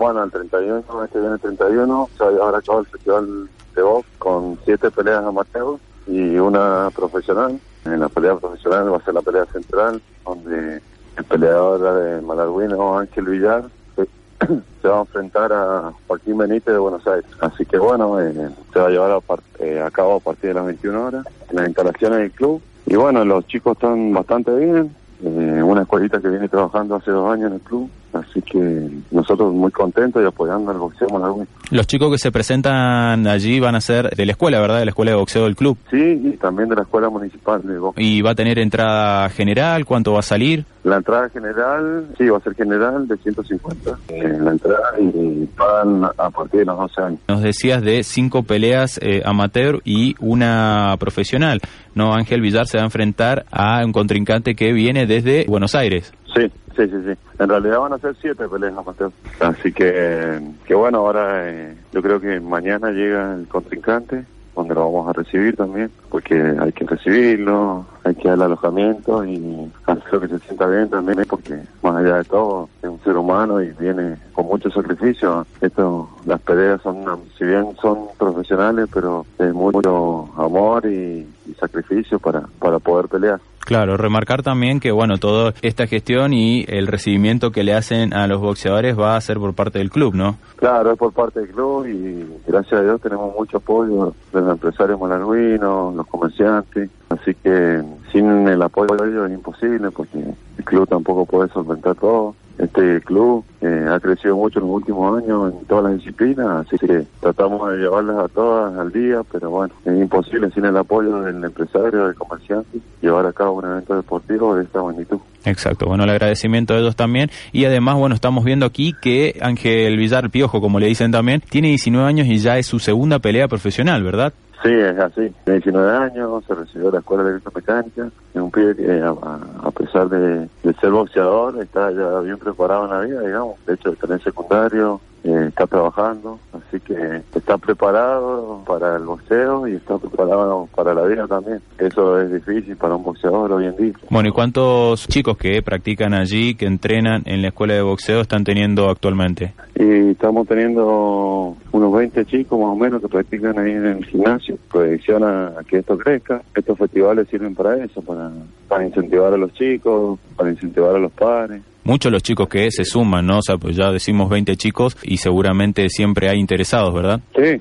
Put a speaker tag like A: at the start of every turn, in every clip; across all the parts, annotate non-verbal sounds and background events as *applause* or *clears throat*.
A: Bueno, el 31, este viene el 31, se va a cabo el festival de box con siete peleas amateur y una profesional. En la pelea profesional va a ser la pelea central, donde el peleador de Malarguino, Ángel Villar, *clears throat* se va a enfrentar a Joaquín Benítez de Buenos Aires. Así que bueno, eh, se va a llevar a, eh, a, cabo a partir de las 21 horas en las instalaciones del club. Y bueno, los chicos están bastante bien. Eh, una escuelita que viene trabajando hace dos años en el club. Así que nosotros muy contentos y apoyando al boxeo Malarguino.
B: Los chicos que se presentan allí van a ser de la escuela, ¿verdad? De la escuela de boxeo del club.
A: Sí, y también de la escuela municipal de boxeo.
B: ¿Y va a tener entrada general? ¿Cuánto va a salir?
A: La entrada general, sí, va a ser general de 150. Eh, la entrada y pagan a partir de los 12 años.
B: Nos decías de cinco peleas eh, amateur y una profesional. ¿No? Ángel Villar se va a enfrentar a un contrincante que viene desde Buenos Aires.
A: Sí, sí, sí, sí. En realidad van a ser siete peleas amateur. Así que, que bueno, ahora eh, yo creo que mañana llega el contrincante donde lo vamos a recibir también, porque hay que recibirlo, hay que darle alojamiento y hacer que se sienta bien también, porque más allá de todo es un ser humano y viene con mucho sacrificio. Esto, las peleas son, si bien son profesionales, pero es mucho amor y, y sacrificio para, para poder pelear.
B: Claro, remarcar también que bueno, toda esta gestión y el recibimiento que le hacen a los boxeadores va a ser por parte del club, ¿no?
A: Claro, es por parte del club y gracias a Dios tenemos mucho apoyo de los empresarios malarguinos, los comerciantes, así que sin el apoyo de ellos es imposible porque el club tampoco puede solventar todo. Este club eh, ha crecido mucho en los últimos años en todas las disciplinas, así que tratamos de llevarlas a todas al día, pero bueno, es imposible sin el apoyo del empresario, del comerciante, llevar a cabo un evento deportivo de esta magnitud.
B: Exacto, bueno, el agradecimiento de ellos también. Y además, bueno, estamos viendo aquí que Ángel Villar Piojo, como le dicen también, tiene 19 años y ya es su segunda pelea profesional, ¿verdad?
A: Sí, es así. Tiene 19 años, se recibió de la Escuela de Mecánica. Es un pibe que, a, a pesar de, de, ser boxeador, está ya bien preparado en la vida, digamos. De hecho, está en el secundario, eh, está trabajando, así que está preparado para el boxeo y está preparado para la vida también. Eso es difícil para un boxeador hoy en día.
B: Bueno, ¿y cuántos chicos que practican allí, que entrenan en la escuela de boxeo, están teniendo actualmente?
A: Y estamos teniendo unos 20 chicos más o menos que practican ahí en el gimnasio. Proyección a, a que esto crezca. Estos festivales sirven para eso, para, para incentivar a los chicos, para incentivar a los padres
B: muchos los chicos que se suman, ¿no? O sea, pues ya decimos 20 chicos y seguramente siempre hay interesados, ¿verdad?
A: Sí,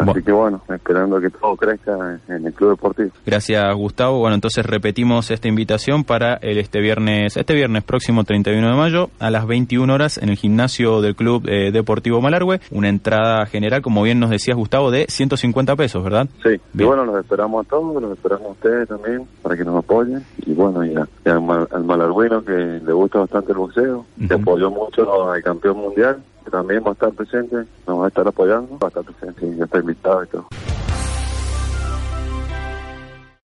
A: así. Bueno. que bueno, esperando que todo crezca en el club deportivo.
B: Gracias, Gustavo. Bueno, entonces repetimos esta invitación para el este viernes, este viernes próximo 31 de mayo a las 21 horas en el gimnasio del Club eh, Deportivo Malargüe. Una entrada general, como bien nos decías, Gustavo, de 150 pesos, ¿verdad?
A: Sí, bien. y bueno, los esperamos a todos, los esperamos a ustedes también para que nos apoyen. Y bueno, y, a, y al, al Malarguino que le gusta bastante el boxeo, uh -huh. apoyó mucho al campeón mundial, también va a estar presente, nos va a estar apoyando, va a estar presente y está invitado y todo.